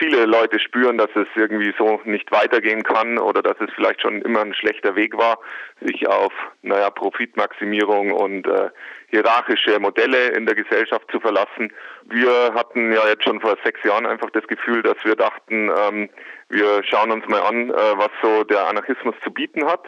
viele Leute spüren, dass es irgendwie so nicht weitergehen kann oder dass es vielleicht schon immer ein schlechter Weg war, sich auf, naja, Profitmaximierung und äh, hierarchische Modelle in der Gesellschaft zu verlassen. Wir hatten ja jetzt schon vor sechs Jahren einfach das Gefühl, dass wir dachten, ähm, wir schauen uns mal an, äh, was so der Anarchismus zu bieten hat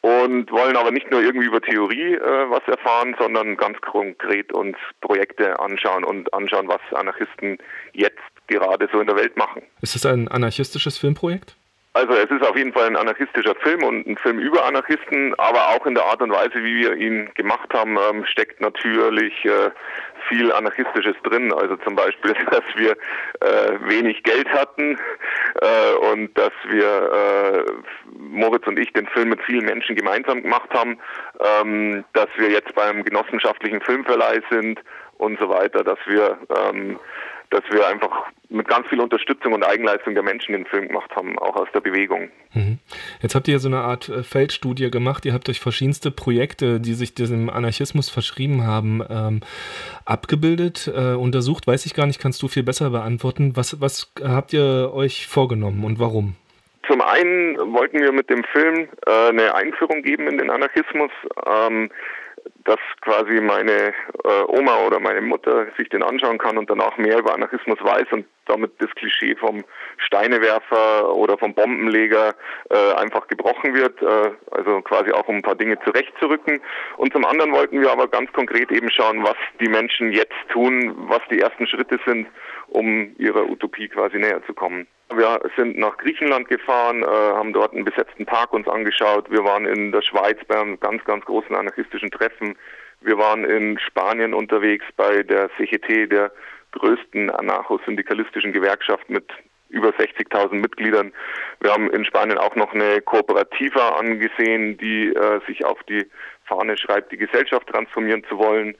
und wollen aber nicht nur irgendwie über Theorie äh, was erfahren, sondern ganz konkret uns Projekte anschauen und anschauen, was Anarchisten jetzt gerade so in der Welt machen. Ist das ein anarchistisches Filmprojekt? Also es ist auf jeden Fall ein anarchistischer Film und ein Film über Anarchisten, aber auch in der Art und Weise, wie wir ihn gemacht haben, ähm, steckt natürlich äh, viel Anarchistisches drin. Also zum Beispiel, dass wir äh, wenig Geld hatten äh, und dass wir, äh, Moritz und ich, den Film mit vielen Menschen gemeinsam gemacht haben, ähm, dass wir jetzt beim genossenschaftlichen Filmverleih sind und so weiter, dass wir ähm, dass wir einfach mit ganz viel Unterstützung und Eigenleistung der Menschen den Film gemacht haben, auch aus der Bewegung. Mhm. Jetzt habt ihr so eine Art äh, Feldstudie gemacht. Ihr habt euch verschiedenste Projekte, die sich diesem Anarchismus verschrieben haben, ähm, abgebildet, äh, untersucht. Weiß ich gar nicht, kannst du viel besser beantworten. Was, was habt ihr euch vorgenommen und warum? Zum einen wollten wir mit dem Film äh, eine Einführung geben in den Anarchismus. Ähm, dass quasi meine äh, Oma oder meine Mutter sich den anschauen kann und danach mehr über Anarchismus weiß und damit das Klischee vom Steinewerfer oder vom Bombenleger äh, einfach gebrochen wird, äh, also quasi auch um ein paar Dinge zurechtzurücken. Und zum anderen wollten wir aber ganz konkret eben schauen, was die Menschen jetzt tun, was die ersten Schritte sind, um ihrer Utopie quasi näher zu kommen. Wir sind nach Griechenland gefahren, äh, haben dort einen besetzten Park uns angeschaut. Wir waren in der Schweiz bei einem ganz, ganz großen anarchistischen Treffen. Wir waren in Spanien unterwegs bei der CGT, der größten anarcho-syndikalistischen Gewerkschaft mit über 60.000 Mitgliedern. Wir haben in Spanien auch noch eine Kooperativa angesehen, die äh, sich auf die Fahne schreibt, die Gesellschaft transformieren zu wollen.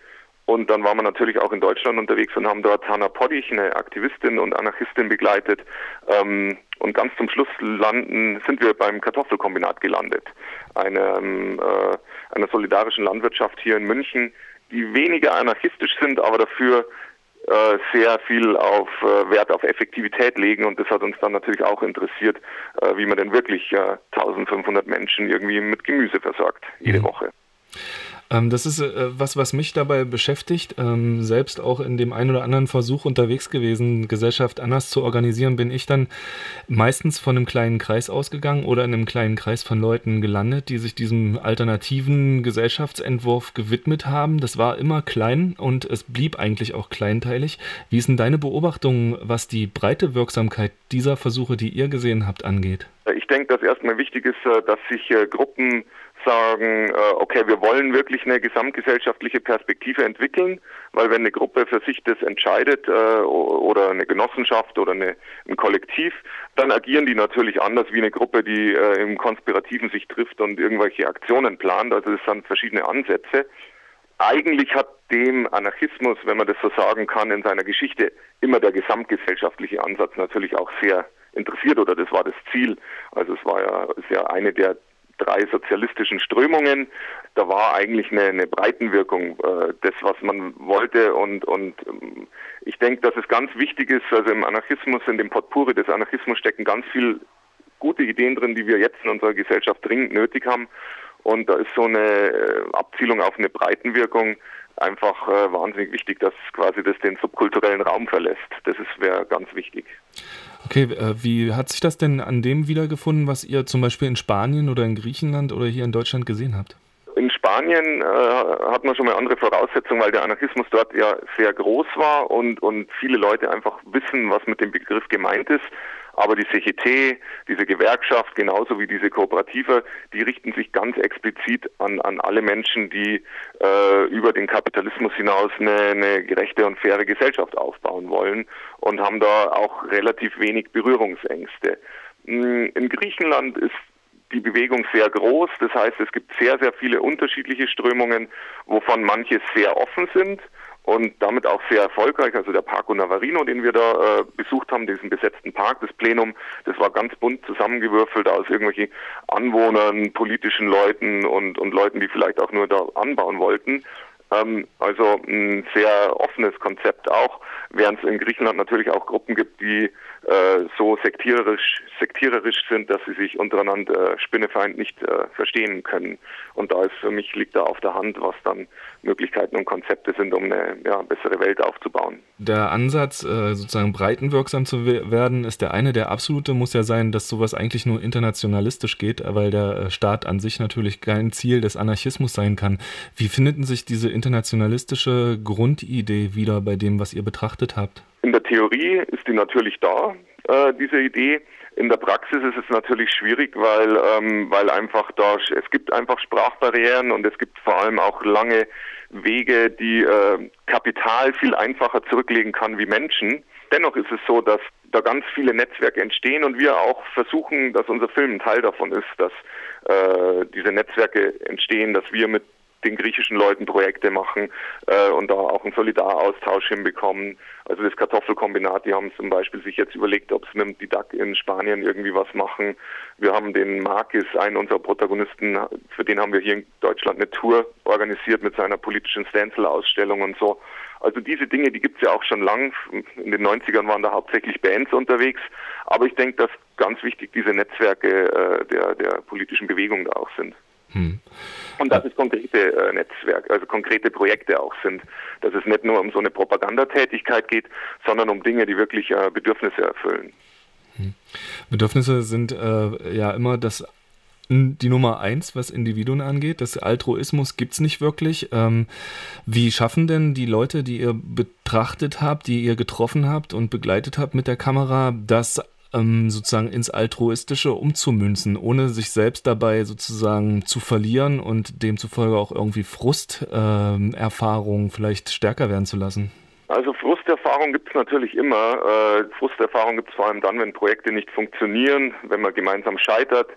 Und dann waren wir natürlich auch in Deutschland unterwegs und haben dort Hanna Poddich, eine Aktivistin und Anarchistin, begleitet. Ähm, und ganz zum Schluss landen, sind wir beim Kartoffelkombinat gelandet, einem, äh, einer solidarischen Landwirtschaft hier in München, die weniger anarchistisch sind, aber dafür äh, sehr viel auf äh, Wert auf Effektivität legen und das hat uns dann natürlich auch interessiert, wie man denn wirklich 1500 Menschen irgendwie mit Gemüse versorgt jede mhm. Woche. Ähm, das ist äh, was, was mich dabei beschäftigt. Ähm, selbst auch in dem einen oder anderen Versuch unterwegs gewesen, Gesellschaft anders zu organisieren, bin ich dann meistens von einem kleinen Kreis ausgegangen oder in einem kleinen Kreis von Leuten gelandet, die sich diesem alternativen Gesellschaftsentwurf gewidmet haben. Das war immer klein und es blieb eigentlich auch kleinteilig. Wie ist denn deine Beobachtung, was die breite Wirksamkeit dieser Versuche, die ihr gesehen habt, angeht? Ich denke, dass erstmal wichtig ist, äh, dass sich äh, Gruppen sagen, äh, okay, wir wollen wirklich eine gesamtgesellschaftliche Perspektive entwickeln, weil wenn eine Gruppe für sich das entscheidet äh, oder eine Genossenschaft oder eine, ein Kollektiv, dann agieren die natürlich anders wie eine Gruppe, die äh, im Konspirativen sich trifft und irgendwelche Aktionen plant. Also das sind verschiedene Ansätze. Eigentlich hat dem Anarchismus, wenn man das so sagen kann, in seiner Geschichte immer der gesamtgesellschaftliche Ansatz natürlich auch sehr interessiert oder das war das Ziel. Also es war ja, ist ja eine der drei sozialistischen Strömungen. Da war eigentlich eine, eine Breitenwirkung äh, des, was man wollte. Und, und ähm, ich denke, dass es ganz wichtig ist, also im Anarchismus, in dem Potpourri des Anarchismus stecken ganz viel gute Ideen drin, die wir jetzt in unserer Gesellschaft dringend nötig haben. Und da ist so eine äh, Abzielung auf eine Breitenwirkung einfach äh, wahnsinnig wichtig, dass quasi das den subkulturellen Raum verlässt. Das wäre ganz wichtig. Okay, äh, wie hat sich das denn an dem wiedergefunden, was ihr zum Beispiel in Spanien oder in Griechenland oder hier in Deutschland gesehen habt? In Spanien äh, hat man schon mal andere Voraussetzungen, weil der Anarchismus dort ja sehr groß war und, und viele Leute einfach wissen, was mit dem Begriff gemeint ist. Aber die CGT, diese Gewerkschaft, genauso wie diese Kooperative, die richten sich ganz explizit an, an alle Menschen, die äh, über den Kapitalismus hinaus eine, eine gerechte und faire Gesellschaft aufbauen wollen und haben da auch relativ wenig Berührungsängste. Hm, in Griechenland ist die Bewegung sehr groß. Das heißt, es gibt sehr, sehr viele unterschiedliche Strömungen, wovon manche sehr offen sind und damit auch sehr erfolgreich. Also der Parco Navarino, den wir da äh, besucht haben, diesen besetzten Park, das Plenum, das war ganz bunt zusammengewürfelt aus irgendwelchen Anwohnern, politischen Leuten und, und Leuten, die vielleicht auch nur da anbauen wollten. Ähm, also ein sehr offenes Konzept auch, während es in Griechenland natürlich auch Gruppen gibt, die äh, so sektiererisch, sektiererisch sind, dass sie sich untereinander äh, Spinnefeind nicht äh, verstehen können. Und da ist für mich liegt da auf der Hand, was dann Möglichkeiten und Konzepte sind, um eine ja, bessere Welt aufzubauen. Der Ansatz, äh, sozusagen breitenwirksam zu werden, ist der eine. Der absolute muss ja sein, dass sowas eigentlich nur internationalistisch geht, weil der äh, Staat an sich natürlich kein Ziel des Anarchismus sein kann. Wie findet sich diese internationalistische Grundidee wieder bei dem, was ihr betrachtet habt? In der Theorie ist die natürlich da, äh, diese Idee. In der Praxis ist es natürlich schwierig, weil, ähm, weil einfach da, es gibt einfach Sprachbarrieren und es gibt vor allem auch lange Wege, die äh, Kapital viel einfacher zurücklegen kann wie Menschen. Dennoch ist es so, dass da ganz viele Netzwerke entstehen und wir auch versuchen, dass unser Film ein Teil davon ist, dass äh, diese Netzwerke entstehen, dass wir mit den griechischen Leuten Projekte machen äh, und da auch einen Solidaraustausch hinbekommen. Also das Kartoffelkombinat, die haben zum Beispiel sich jetzt überlegt, ob sie mit dem Didac in Spanien irgendwie was machen. Wir haben den Markis, einen unserer Protagonisten, für den haben wir hier in Deutschland eine Tour organisiert mit seiner politischen Stencil-Ausstellung und so. Also diese Dinge, die gibt es ja auch schon lang. In den 90ern waren da hauptsächlich Bands unterwegs. Aber ich denke, dass ganz wichtig diese Netzwerke äh, der, der politischen Bewegung da auch sind. Hm. Und dass es konkrete äh, Netzwerke, also konkrete Projekte auch sind. Dass es nicht nur um so eine Propagandatätigkeit geht, sondern um Dinge, die wirklich äh, Bedürfnisse erfüllen. Hm. Bedürfnisse sind äh, ja immer das die Nummer eins, was Individuen angeht. Das Altruismus gibt es nicht wirklich. Ähm, wie schaffen denn die Leute, die ihr betrachtet habt, die ihr getroffen habt und begleitet habt mit der Kamera, das ähm, sozusagen ins Altruistische umzumünzen, ohne sich selbst dabei sozusagen zu verlieren und demzufolge auch irgendwie Frusterfahrungen ähm, vielleicht stärker werden zu lassen? Also Frusterfahrung gibt es natürlich immer. Äh, Frusterfahrung gibt es vor allem dann, wenn Projekte nicht funktionieren, wenn man gemeinsam scheitert.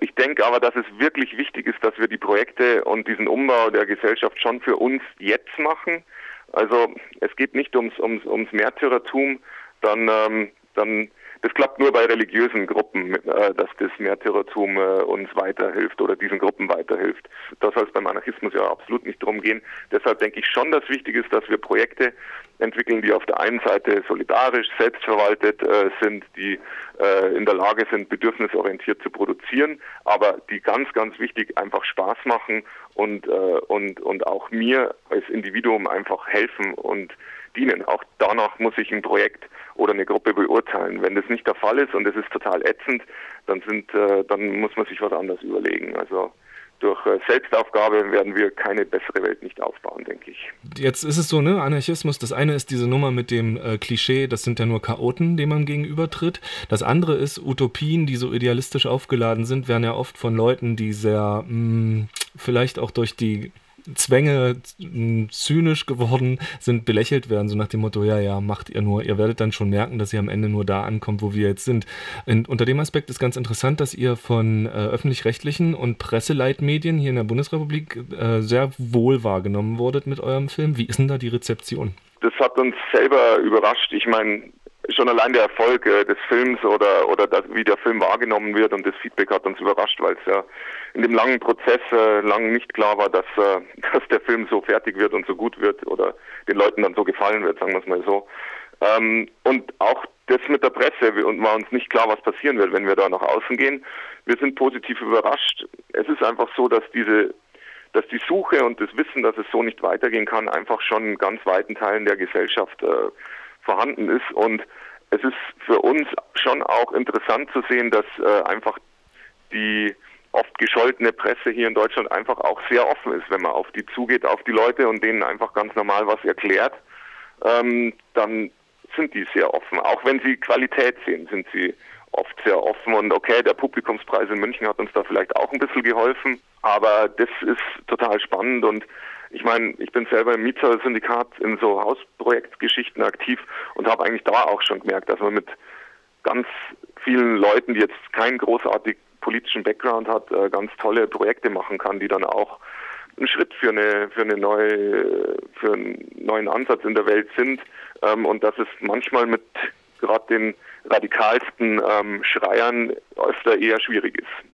Ich denke aber, dass es wirklich wichtig ist, dass wir die Projekte und diesen Umbau der Gesellschaft schon für uns jetzt machen. Also es geht nicht ums, ums, ums Märtyrertum, dann, ähm, dann das klappt nur bei religiösen Gruppen, äh, dass das Märtyrertum äh, uns weiterhilft oder diesen Gruppen weiterhilft. Da soll es beim Anarchismus ja absolut nicht drum gehen. Deshalb denke ich schon, dass wichtig ist, dass wir Projekte entwickeln, die auf der einen Seite solidarisch, selbstverwaltet äh, sind, die in der Lage sind, bedürfnisorientiert zu produzieren, aber die ganz, ganz wichtig einfach Spaß machen und, und, und auch mir als Individuum einfach helfen und dienen. Auch danach muss ich ein Projekt oder eine Gruppe beurteilen. Wenn das nicht der Fall ist und es ist total ätzend, dann sind, äh, dann muss man sich was anderes überlegen. Also durch äh, Selbstaufgabe werden wir keine bessere Welt nicht aufbauen, denke ich. Jetzt ist es so, ne, Anarchismus, das eine ist diese Nummer mit dem äh, Klischee, das sind ja nur Chaoten, denen man gegenübertritt. Das andere ist Utopien, die so idealistisch aufgeladen sind, werden ja oft von Leuten, die sehr mh, mm, vielleicht auch durch die Zwänge zynisch geworden sind, belächelt werden, so nach dem Motto, ja, ja, macht ihr nur, ihr werdet dann schon merken, dass ihr am Ende nur da ankommt, wo wir jetzt sind. Und unter dem Aspekt ist ganz interessant, dass ihr von äh, öffentlich-rechtlichen und Presseleitmedien hier in der Bundesrepublik äh, sehr wohl wahrgenommen wurdet mit eurem Film. Wie ist denn da die Rezeption? Das hat uns selber überrascht. Ich meine, schon allein der Erfolg äh, des Films oder, oder das, wie der Film wahrgenommen wird und das Feedback hat uns überrascht, weil es ja in dem langen Prozess äh, lang nicht klar war, dass, äh, dass der Film so fertig wird und so gut wird oder den Leuten dann so gefallen wird, sagen wir es mal so. Ähm, und auch das mit der Presse und war uns nicht klar, was passieren wird, wenn wir da nach außen gehen. Wir sind positiv überrascht. Es ist einfach so, dass diese dass die Suche und das Wissen, dass es so nicht weitergehen kann, einfach schon in ganz weiten Teilen der Gesellschaft äh, vorhanden ist. Und es ist für uns schon auch interessant zu sehen, dass äh, einfach die oft gescholtene Presse hier in Deutschland einfach auch sehr offen ist, wenn man auf die zugeht, auf die Leute und denen einfach ganz normal was erklärt, ähm, dann sind die sehr offen. Auch wenn sie Qualität sehen, sind sie oft sehr offen und okay, der Publikumspreis in München hat uns da vielleicht auch ein bisschen geholfen, aber das ist total spannend und ich meine, ich bin selber im Mieter-Syndikat in so Hausprojektgeschichten aktiv und habe eigentlich da auch schon gemerkt, dass man mit ganz vielen Leuten, die jetzt keinen großartig politischen Background hat, äh, ganz tolle Projekte machen kann, die dann auch ein Schritt für eine für eine neue für einen neuen Ansatz in der Welt sind ähm, und dass es manchmal mit gerade den radikalsten ähm, Schreiern öfter eher schwierig ist.